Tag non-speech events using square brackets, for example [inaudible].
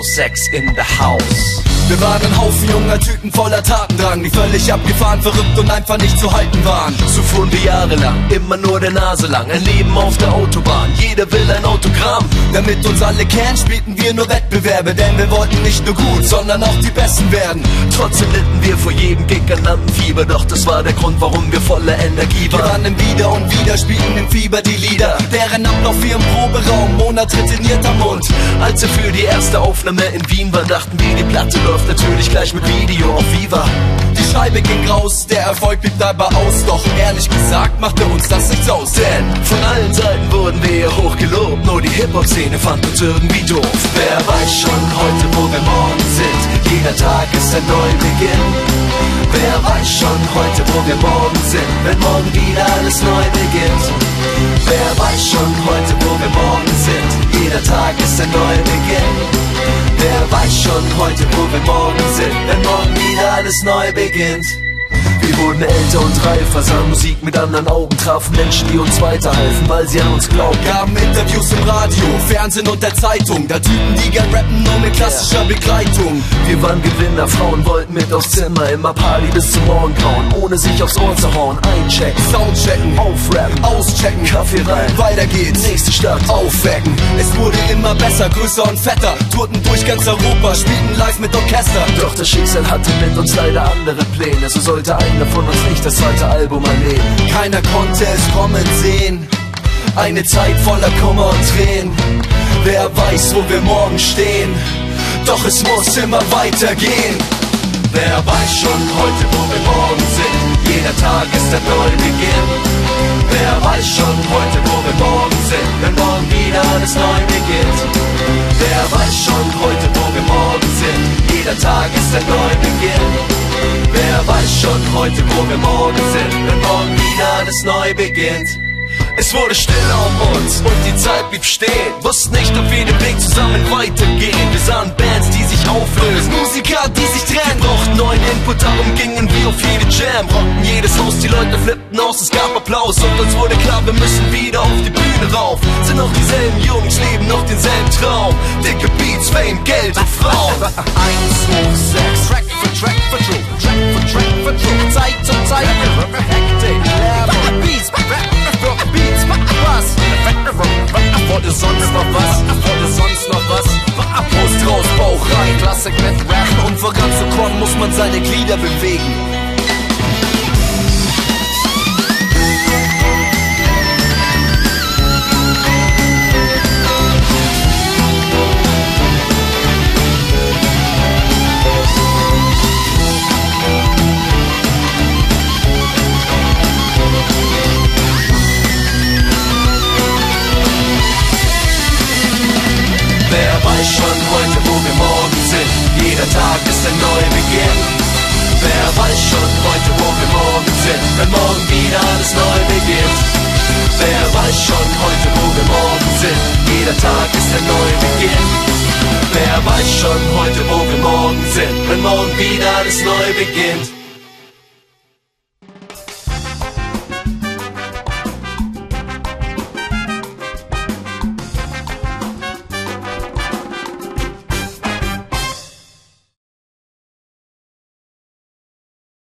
Sex in the House. Wir waren ein Haufen junger Typen voller Tatendrang, die völlig abgefahren, verrückt und einfach nicht zu halten waren. So fuhren wir jahrelang, immer nur der Nase lang, ein Leben auf der Autobahn, jeder will ein Autogramm. Damit uns alle kennen, spielten wir nur Wettbewerbe, denn wir wollten nicht nur gut, sondern auch die Besten werden. Trotzdem litten wir vor jedem Gig an Lampenfieber, doch das war der Grund, warum wir voller Energie Wir waren. rannen wieder und wieder, spielten im Fieber die Lieder, deren Ablauf wir im Proberaum, Monat trainiert am Mund. Als wir für die erste Aufnahme in Wien waren, dachten wir, die Platte läuft natürlich gleich mit Video auf Viva. Die Scheibe ging raus, der Erfolg blieb dabei aus, doch ehrlich gesagt machte uns das nichts aus. Denn von allen Seiten wurden wir hoch gelobt, nur die Hip-Hop-Szene fand uns irgendwie doof. Wer weiß schon heute, wo wir morgen sind, jeder Tag ist ein Neubeginn. Wer weiß schon heute, wo wir morgen sind, wenn heute, wo wir morgen sind, wenn morgen wieder alles neu beginnt. Wir wurden älter und reifer, sahen Musik mit anderen Augen, trafen Menschen, die uns weiterhalfen, weil sie an uns glauben. Gaben Interviews im Radio, Fernsehen und der Zeitung, da Typen, die gern rappen, nur mit klassischer Begleitung. Wir waren Gewinner, Frauen wollten mit aufs Zimmer, immer Party bis zum Morgengrauen, ohne sich aufs Ohr zu hauen. Einchecken, Soundchecken, aufrappen, auschecken, Kaffee rein, weiter geht's. nächste Stadt, Aufwecken, es wurde immer besser, größer und fetter. Tourten durch ganz Europa, spielten live mit Orchester. Doch das Schicksal hatte mit uns leider andere Pläne, so sollte einer von uns nicht das zweite Album erleben. Keiner konnte es kommen sehen. Eine Zeit voller Kummer und Tränen. Wer weiß, wo wir morgen stehen. Doch es muss immer weitergehen. Wer weiß schon heute, wo wir morgen sind, jeder Tag ist ein Neubeginn. Wer weiß schon heute, wo wir morgen sind, wenn morgen wieder alles neu beginnt. Wer weiß schon heute, wo wir morgen sind, jeder Tag ist ein Neubeginn. Weiß schon heute, wo wir morgen sind, wenn morgen wieder alles neu beginnt. Es wurde stiller um uns und die Zeit blieb stehen. Wussten nicht, ob wir den Weg zusammen weitergehen. Wir sahen Bands, die sich auflösen. Musiker, die sich Wir trennen. brauchten neuen Input, darum gingen wir auf jede Jam. Rockten jedes Haus, die Leute flippten aus, es gab Applaus. Und uns wurde klar, wir müssen wieder auf die Bühne rauf. Sind noch dieselben Jungs, leben noch denselben Traum. Dicke Beats, Fame, Geld und Frauen. [laughs] Eins, zwei, sechs, Track für Track für rein, Klassik mit Rap. Um voranzukommen, muss man seine Glieder bewegen. Jeder Tag ist ein Neubeginn. Wer weiß schon heute, wo wir morgen sind, wenn morgen wieder alles neu beginnt? Wer weiß schon heute, wo wir morgen sind? Jeder Tag ist ein Neubeginn. Wer weiß schon heute, wo wir morgen sind, wenn morgen wieder alles neu beginnt?